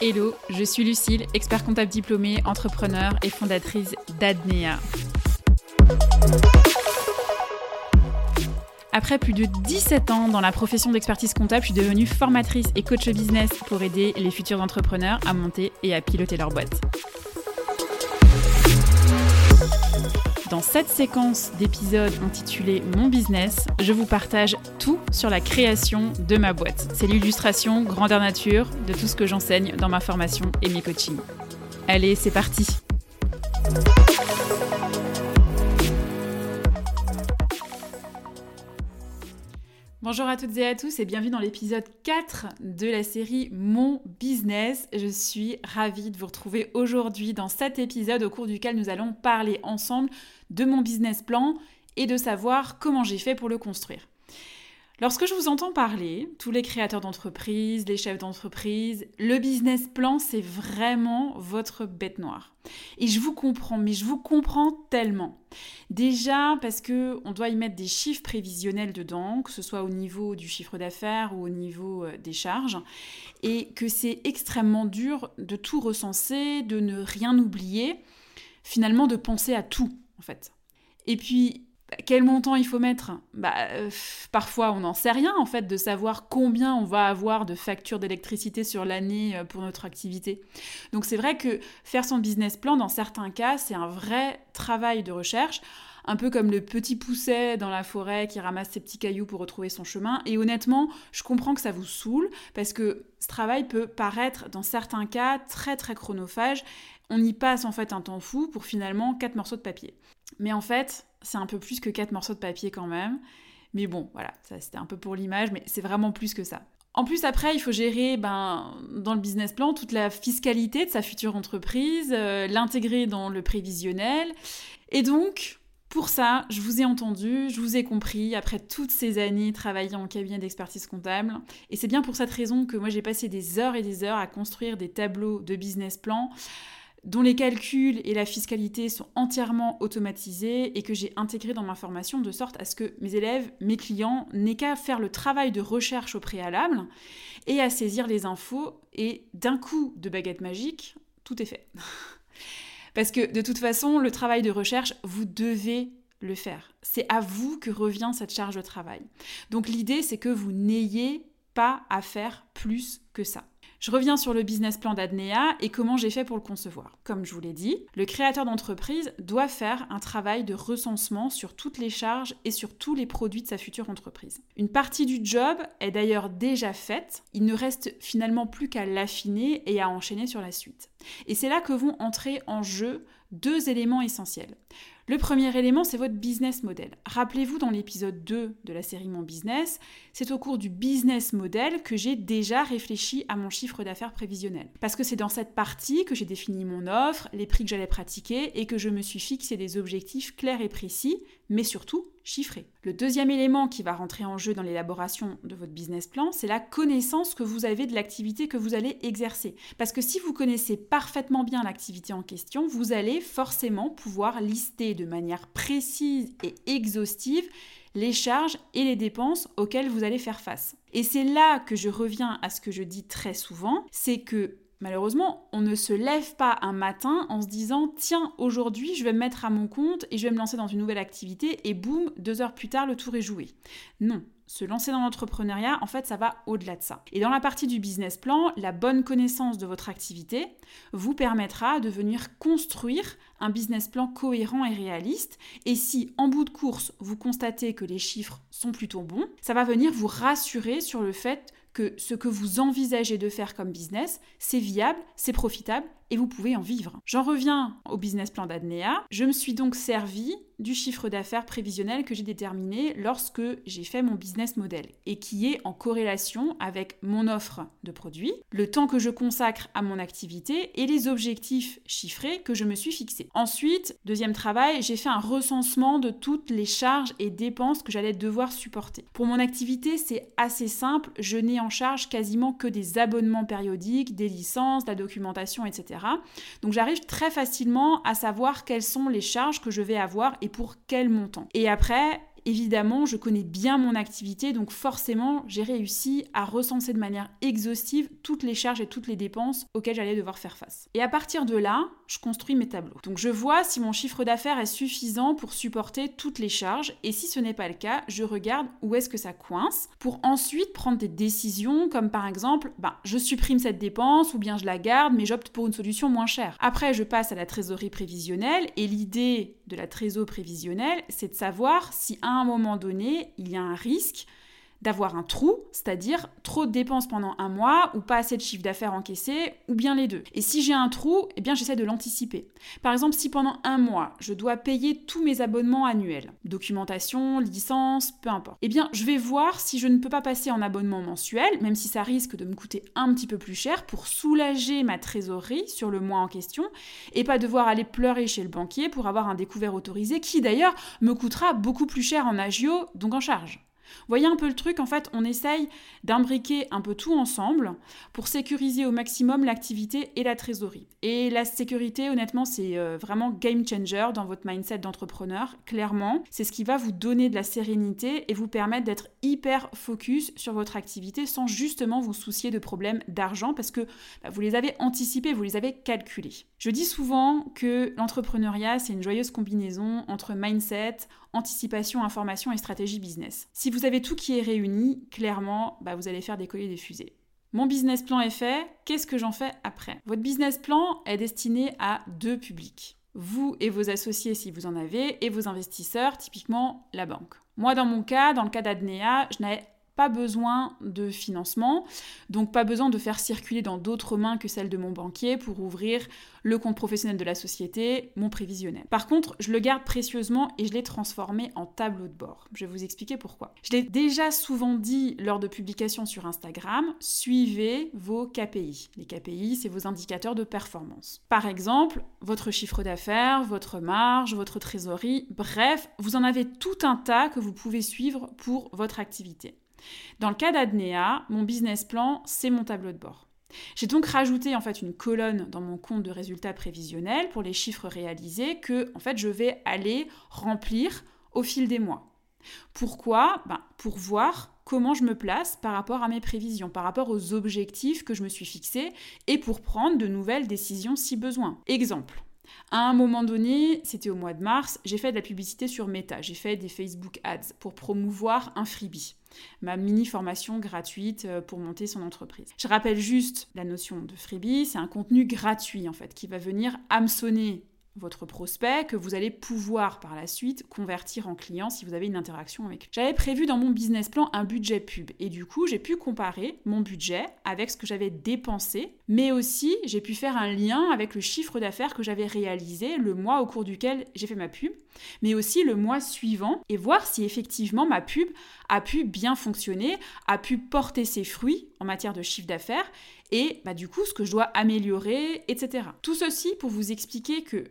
Hello, je suis Lucille, expert comptable diplômée, entrepreneur et fondatrice d'Adnea. Après plus de 17 ans dans la profession d'expertise comptable, je suis devenue formatrice et coach business pour aider les futurs entrepreneurs à monter et à piloter leur boîte. Dans cette séquence d'épisodes intitulée Mon business, je vous partage tout sur la création de ma boîte. C'est l'illustration grandeur nature de tout ce que j'enseigne dans ma formation et mes coachings. Allez, c'est parti Bonjour à toutes et à tous et bienvenue dans l'épisode 4 de la série Mon Business. Je suis ravie de vous retrouver aujourd'hui dans cet épisode au cours duquel nous allons parler ensemble de mon business plan et de savoir comment j'ai fait pour le construire. Lorsque je vous entends parler, tous les créateurs d'entreprise, les chefs d'entreprise, le business plan, c'est vraiment votre bête noire. Et je vous comprends, mais je vous comprends tellement. Déjà parce que on doit y mettre des chiffres prévisionnels dedans, que ce soit au niveau du chiffre d'affaires ou au niveau euh, des charges, et que c'est extrêmement dur de tout recenser, de ne rien oublier, finalement de penser à tout en fait. Et puis quel montant il faut mettre? Bah, euh, Parfois, on n'en sait rien, en fait, de savoir combien on va avoir de factures d'électricité sur l'année euh, pour notre activité. Donc, c'est vrai que faire son business plan, dans certains cas, c'est un vrai travail de recherche, un peu comme le petit pousset dans la forêt qui ramasse ses petits cailloux pour retrouver son chemin. Et honnêtement, je comprends que ça vous saoule, parce que ce travail peut paraître, dans certains cas, très, très chronophage. On y passe, en fait, un temps fou pour finalement quatre morceaux de papier. Mais en fait, c'est un peu plus que quatre morceaux de papier quand même. Mais bon, voilà, ça c'était un peu pour l'image, mais c'est vraiment plus que ça. En plus, après, il faut gérer ben, dans le business plan toute la fiscalité de sa future entreprise, euh, l'intégrer dans le prévisionnel. Et donc, pour ça, je vous ai entendu, je vous ai compris, après toutes ces années travaillant en cabinet d'expertise comptable. Et c'est bien pour cette raison que moi j'ai passé des heures et des heures à construire des tableaux de business plan dont les calculs et la fiscalité sont entièrement automatisés et que j'ai intégré dans ma formation de sorte à ce que mes élèves, mes clients, n'aient qu'à faire le travail de recherche au préalable et à saisir les infos et d'un coup de baguette magique, tout est fait. Parce que de toute façon, le travail de recherche, vous devez le faire. C'est à vous que revient cette charge de travail. Donc l'idée, c'est que vous n'ayez pas à faire plus que ça. Je reviens sur le business plan d'Adnea et comment j'ai fait pour le concevoir. Comme je vous l'ai dit, le créateur d'entreprise doit faire un travail de recensement sur toutes les charges et sur tous les produits de sa future entreprise. Une partie du job est d'ailleurs déjà faite, il ne reste finalement plus qu'à l'affiner et à enchaîner sur la suite. Et c'est là que vont entrer en jeu deux éléments essentiels. Le premier élément, c'est votre business model. Rappelez-vous dans l'épisode 2 de la série Mon Business, c'est au cours du business model que j'ai déjà réfléchi à mon chiffre d'affaires prévisionnel. Parce que c'est dans cette partie que j'ai défini mon offre, les prix que j'allais pratiquer et que je me suis fixé des objectifs clairs et précis, mais surtout chiffrés. Le deuxième élément qui va rentrer en jeu dans l'élaboration de votre business plan, c'est la connaissance que vous avez de l'activité que vous allez exercer. Parce que si vous connaissez parfaitement bien l'activité en question, vous allez forcément pouvoir lister de manière précise et exhaustive les charges et les dépenses auxquelles vous allez faire face. Et c'est là que je reviens à ce que je dis très souvent, c'est que Malheureusement, on ne se lève pas un matin en se disant tiens, aujourd'hui je vais me mettre à mon compte et je vais me lancer dans une nouvelle activité et boum, deux heures plus tard le tour est joué. Non, se lancer dans l'entrepreneuriat, en fait, ça va au-delà de ça. Et dans la partie du business plan, la bonne connaissance de votre activité vous permettra de venir construire un business plan cohérent et réaliste. Et si en bout de course, vous constatez que les chiffres sont plutôt bons, ça va venir vous rassurer sur le fait que ce que vous envisagez de faire comme business, c'est viable, c'est profitable et vous pouvez en vivre. J'en reviens au business plan d'Adnea. Je me suis donc servi du chiffre d'affaires prévisionnel que j'ai déterminé lorsque j'ai fait mon business model et qui est en corrélation avec mon offre de produits, le temps que je consacre à mon activité et les objectifs chiffrés que je me suis fixés. Ensuite, deuxième travail, j'ai fait un recensement de toutes les charges et dépenses que j'allais devoir supporter. Pour mon activité, c'est assez simple, je n'ai en charge quasiment que des abonnements périodiques, des licences, de la documentation, etc. Donc j'arrive très facilement à savoir quelles sont les charges que je vais avoir et pour quel montant. Et après, évidemment, je connais bien mon activité, donc forcément, j'ai réussi à recenser de manière exhaustive toutes les charges et toutes les dépenses auxquelles j'allais devoir faire face. Et à partir de là, je construis mes tableaux. Donc je vois si mon chiffre d'affaires est suffisant pour supporter toutes les charges, et si ce n'est pas le cas, je regarde où est-ce que ça coince, pour ensuite prendre des décisions, comme par exemple, ben, je supprime cette dépense, ou bien je la garde, mais j'opte pour une solution moins chère. Après, je passe à la trésorerie prévisionnelle, et l'idée de la trésorerie prévisionnelle, c'est de savoir si à un moment donné, il y a un risque d'avoir un trou, c'est-à-dire trop de dépenses pendant un mois ou pas assez de chiffre d'affaires encaissé, ou bien les deux. Et si j'ai un trou, eh bien j'essaie de l'anticiper. Par exemple, si pendant un mois, je dois payer tous mes abonnements annuels, documentation, licence, peu importe, eh bien je vais voir si je ne peux pas passer en abonnement mensuel, même si ça risque de me coûter un petit peu plus cher, pour soulager ma trésorerie sur le mois en question, et pas devoir aller pleurer chez le banquier pour avoir un découvert autorisé, qui d'ailleurs me coûtera beaucoup plus cher en agio, donc en charge. Voyez un peu le truc, en fait, on essaye d'imbriquer un peu tout ensemble pour sécuriser au maximum l'activité et la trésorerie. Et la sécurité, honnêtement, c'est euh, vraiment game changer dans votre mindset d'entrepreneur. Clairement, c'est ce qui va vous donner de la sérénité et vous permettre d'être hyper focus sur votre activité sans justement vous soucier de problèmes d'argent parce que bah, vous les avez anticipés, vous les avez calculés. Je dis souvent que l'entrepreneuriat, c'est une joyeuse combinaison entre mindset, anticipation, information et stratégie business. Si vous avez tout qui est réuni, clairement, bah, vous allez faire décoller des fusées. Mon business plan est fait, qu'est-ce que j'en fais après? Votre business plan est destiné à deux publics. Vous et vos associés si vous en avez, et vos investisseurs, typiquement la banque. Moi, dans mon cas, dans le cas d'Adnea, je n'avais pas besoin de financement, donc pas besoin de faire circuler dans d'autres mains que celles de mon banquier pour ouvrir le compte professionnel de la société, mon prévisionnel. Par contre, je le garde précieusement et je l'ai transformé en tableau de bord. Je vais vous expliquer pourquoi. Je l'ai déjà souvent dit lors de publications sur Instagram, suivez vos KPI. Les KPI, c'est vos indicateurs de performance. Par exemple, votre chiffre d'affaires, votre marge, votre trésorerie, bref, vous en avez tout un tas que vous pouvez suivre pour votre activité. Dans le cas d'Adnea, mon business plan, c'est mon tableau de bord. J'ai donc rajouté en fait une colonne dans mon compte de résultats prévisionnels pour les chiffres réalisés que en fait je vais aller remplir au fil des mois. Pourquoi? Ben, Pour voir comment je me place par rapport à mes prévisions, par rapport aux objectifs que je me suis fixés et pour prendre de nouvelles décisions si besoin. Exemple. À un moment donné, c'était au mois de mars, j'ai fait de la publicité sur Meta, j'ai fait des Facebook Ads pour promouvoir un freebie. Ma mini formation gratuite euh, pour monter son entreprise. Je rappelle juste la notion de freebie, c'est un contenu gratuit en fait qui va venir hameçonner votre prospect que vous allez pouvoir par la suite convertir en client si vous avez une interaction avec lui. J'avais prévu dans mon business plan un budget pub et du coup j'ai pu comparer mon budget avec ce que j'avais dépensé mais aussi j'ai pu faire un lien avec le chiffre d'affaires que j'avais réalisé le mois au cours duquel j'ai fait ma pub mais aussi le mois suivant et voir si effectivement ma pub a pu bien fonctionner, a pu porter ses fruits en matière de chiffre d'affaires et bah, du coup ce que je dois améliorer, etc. Tout ceci pour vous expliquer que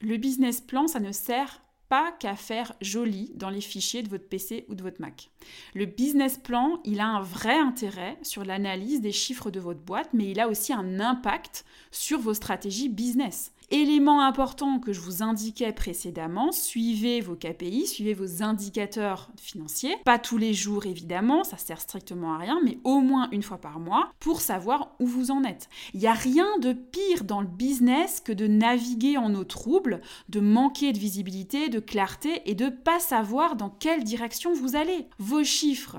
le business plan, ça ne sert pas qu'à faire joli dans les fichiers de votre PC ou de votre Mac. Le business plan, il a un vrai intérêt sur l'analyse des chiffres de votre boîte, mais il a aussi un impact sur vos stratégies business. Élément important que je vous indiquais précédemment, suivez vos KPI, suivez vos indicateurs financiers. Pas tous les jours évidemment, ça sert strictement à rien, mais au moins une fois par mois pour savoir où vous en êtes. Il n'y a rien de pire dans le business que de naviguer en eau trouble, de manquer de visibilité, de clarté et de pas savoir dans quelle direction vous allez. Vos chiffres,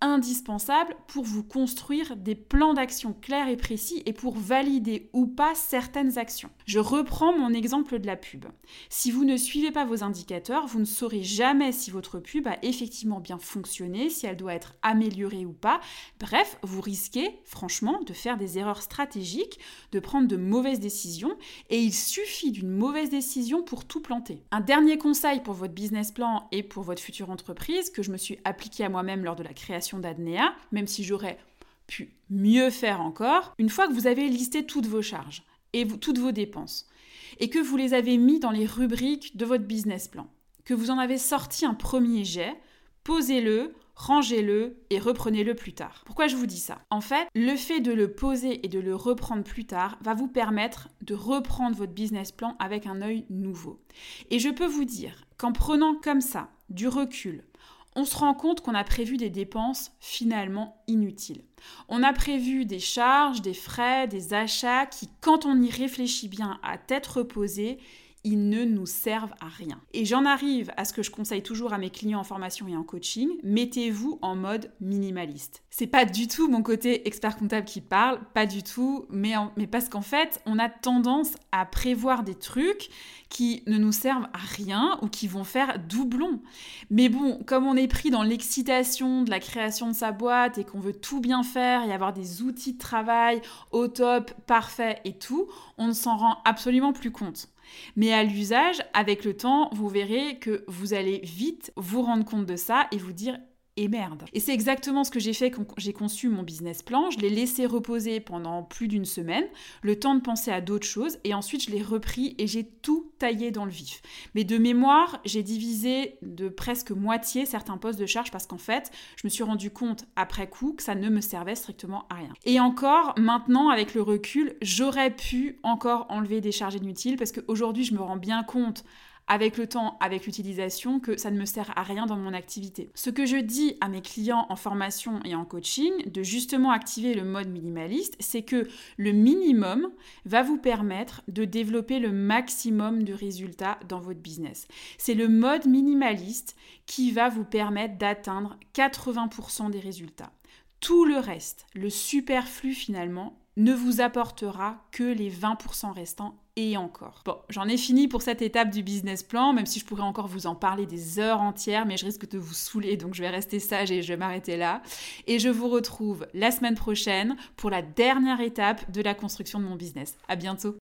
indispensables pour vous construire des plans d'action clairs et précis et pour valider ou pas certaines actions. Je reprends mon exemple de la pub. Si vous ne suivez pas vos indicateurs, vous ne saurez jamais si votre pub a effectivement bien fonctionné, si elle doit être améliorée ou pas. Bref, vous risquez franchement de faire des erreurs stratégiques, de prendre de mauvaises décisions et il suffit d'une mauvaise décision pour tout planter. Un dernier conseil pour votre business plan et pour votre future entreprise que je me suis appliqué à moi-même lors de la création d'Adnea, même si j'aurais pu mieux faire encore, une fois que vous avez listé toutes vos charges et toutes vos dépenses, et que vous les avez mis dans les rubriques de votre business plan, que vous en avez sorti un premier jet, posez-le, rangez-le et reprenez-le plus tard. Pourquoi je vous dis ça? En fait, le fait de le poser et de le reprendre plus tard va vous permettre de reprendre votre business plan avec un œil nouveau. Et je peux vous dire qu'en prenant comme ça du recul, on se rend compte qu'on a prévu des dépenses finalement inutiles. On a prévu des charges, des frais, des achats qui, quand on y réfléchit bien à tête reposée, ils ne nous servent à rien. Et j'en arrive à ce que je conseille toujours à mes clients en formation et en coaching, mettez-vous en mode minimaliste. C'est pas du tout mon côté expert comptable qui parle, pas du tout, mais, mais parce qu'en fait, on a tendance à prévoir des trucs qui ne nous servent à rien ou qui vont faire doublon. Mais bon, comme on est pris dans l'excitation de la création de sa boîte et qu'on veut tout bien faire et avoir des outils de travail au top, parfait et tout, on ne s'en rend absolument plus compte. Mais à l'usage, avec le temps, vous verrez que vous allez vite vous rendre compte de ça et vous dire et merde. Et c'est exactement ce que j'ai fait quand j'ai conçu mon business plan. Je l'ai laissé reposer pendant plus d'une semaine, le temps de penser à d'autres choses, et ensuite je l'ai repris et j'ai tout taillé dans le vif. Mais de mémoire, j'ai divisé de presque moitié certains postes de charge parce qu'en fait, je me suis rendu compte après coup que ça ne me servait strictement à rien. Et encore, maintenant, avec le recul, j'aurais pu encore enlever des charges inutiles parce qu'aujourd'hui, je me rends bien compte avec le temps, avec l'utilisation, que ça ne me sert à rien dans mon activité. Ce que je dis à mes clients en formation et en coaching, de justement activer le mode minimaliste, c'est que le minimum va vous permettre de développer le maximum de résultats dans votre business. C'est le mode minimaliste qui va vous permettre d'atteindre 80% des résultats. Tout le reste, le superflu finalement, ne vous apportera que les 20% restants et encore. Bon, j'en ai fini pour cette étape du business plan, même si je pourrais encore vous en parler des heures entières, mais je risque de vous saouler, donc je vais rester sage et je vais m'arrêter là. Et je vous retrouve la semaine prochaine pour la dernière étape de la construction de mon business. À bientôt.